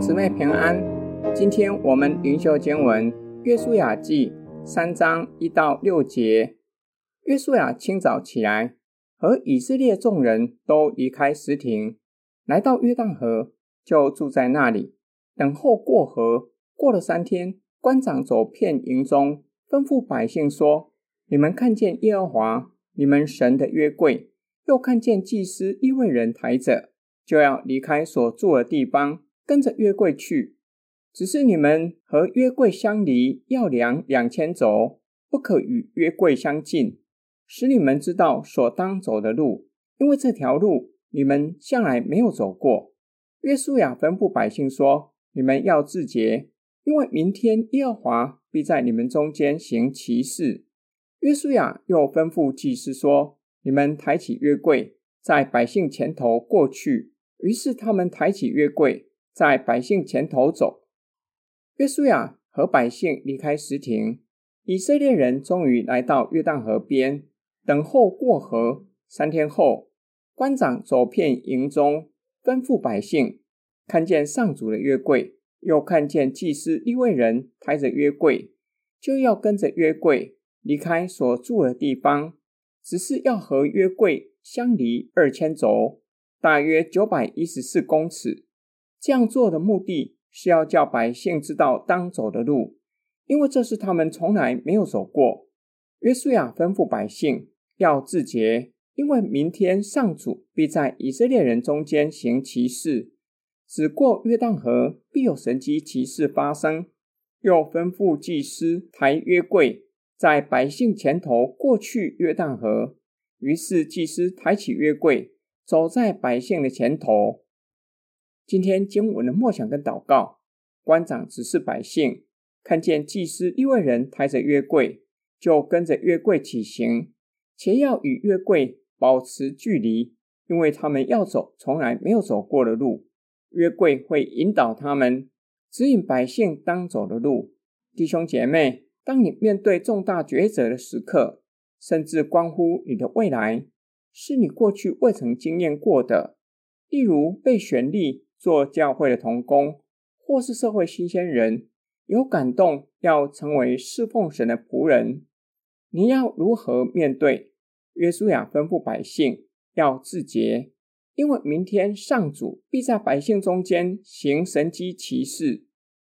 姊妹平安，今天我们灵修经文《约书亚记》三章一到六节。约书亚清早起来，和以色列众人都离开石亭，来到约旦河，就住在那里，等候过河。过了三天，官长走遍营中，吩咐百姓说：“你们看见耶和华你们神的约柜，又看见祭司利未人抬着，就要离开所住的地方。”跟着约柜去，只是你们和约柜相离，要量两千肘，不可与约柜相近，使你们知道所当走的路，因为这条路你们向来没有走过。约书亚吩咐百姓说：“你们要自洁，因为明天耶和华必在你们中间行奇事。”约书亚又吩咐祭司说：“你们抬起约柜，在百姓前头过去。”于是他们抬起约柜。在百姓前头走，约书亚和百姓离开石亭，以色列人终于来到约旦河边，等候过河。三天后，官长走遍营中，吩咐百姓看见上主的约柜，又看见祭司利未人抬着约柜，就要跟着约柜离开所住的地方，只是要和约柜相离二千肘，大约九百一十四公尺。这样做的目的是要叫百姓知道当走的路，因为这是他们从来没有走过。约书亚吩咐百姓要自洁，因为明天上主必在以色列人中间行奇事，只过约旦河必有神迹奇事发生。又吩咐祭司抬约柜，在百姓前头过去约旦河。于是祭司抬起约柜，走在百姓的前头。今天经文的默想跟祷告，官长指示百姓，看见祭司利未人抬着约柜，就跟着约柜起行，且要与约柜保持距离，因为他们要走从来没有走过的路。约柜会引导他们，指引百姓当走的路。弟兄姐妹，当你面对重大抉择的时刻，甚至关乎你的未来，是你过去未曾经验过的，例如被选立。做教会的童工，或是社会新鲜人，有感动要成为侍奉神的仆人，你要如何面对？约书亚吩咐百姓要自洁，因为明天上主必在百姓中间行神迹奇事。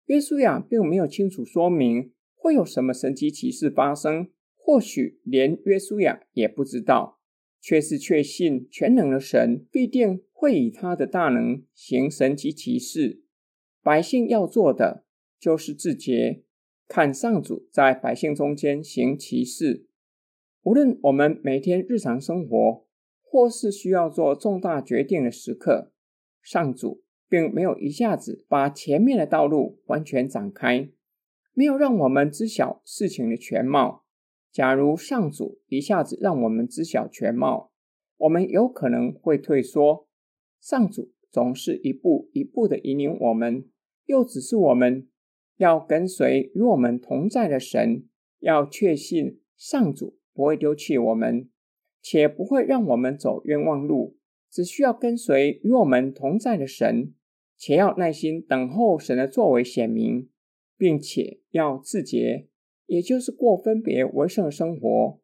约书亚并没有清楚说明会有什么神迹奇事发生，或许连约书亚也不知道，却是确信全能的神必定。会以他的大能行神迹奇事，百姓要做的就是自洁，看上主在百姓中间行奇事。无论我们每天日常生活，或是需要做重大决定的时刻，上主并没有一下子把前面的道路完全展开，没有让我们知晓事情的全貌。假如上主一下子让我们知晓全貌，我们有可能会退缩。上主总是一步一步的引领我们，又指示我们要跟随与我们同在的神，要确信上主不会丢弃我们，且不会让我们走冤枉路。只需要跟随与我们同在的神，且要耐心等候神的作为显明，并且要自洁，也就是过分别为圣的生活。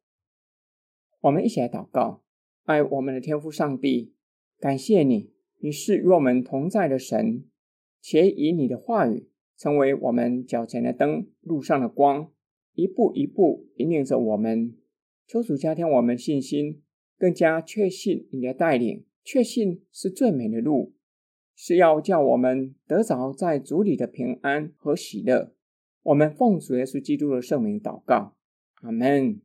我们一起来祷告，爱我们的天父上帝。感谢你，你是与我们同在的神，且以你的话语成为我们脚前的灯，路上的光，一步一步引领着我们。求主加添我们信心，更加确信你的带领，确信是最美的路，是要叫我们得着在主里的平安和喜乐。我们奉主耶稣基督的圣名祷告，阿门。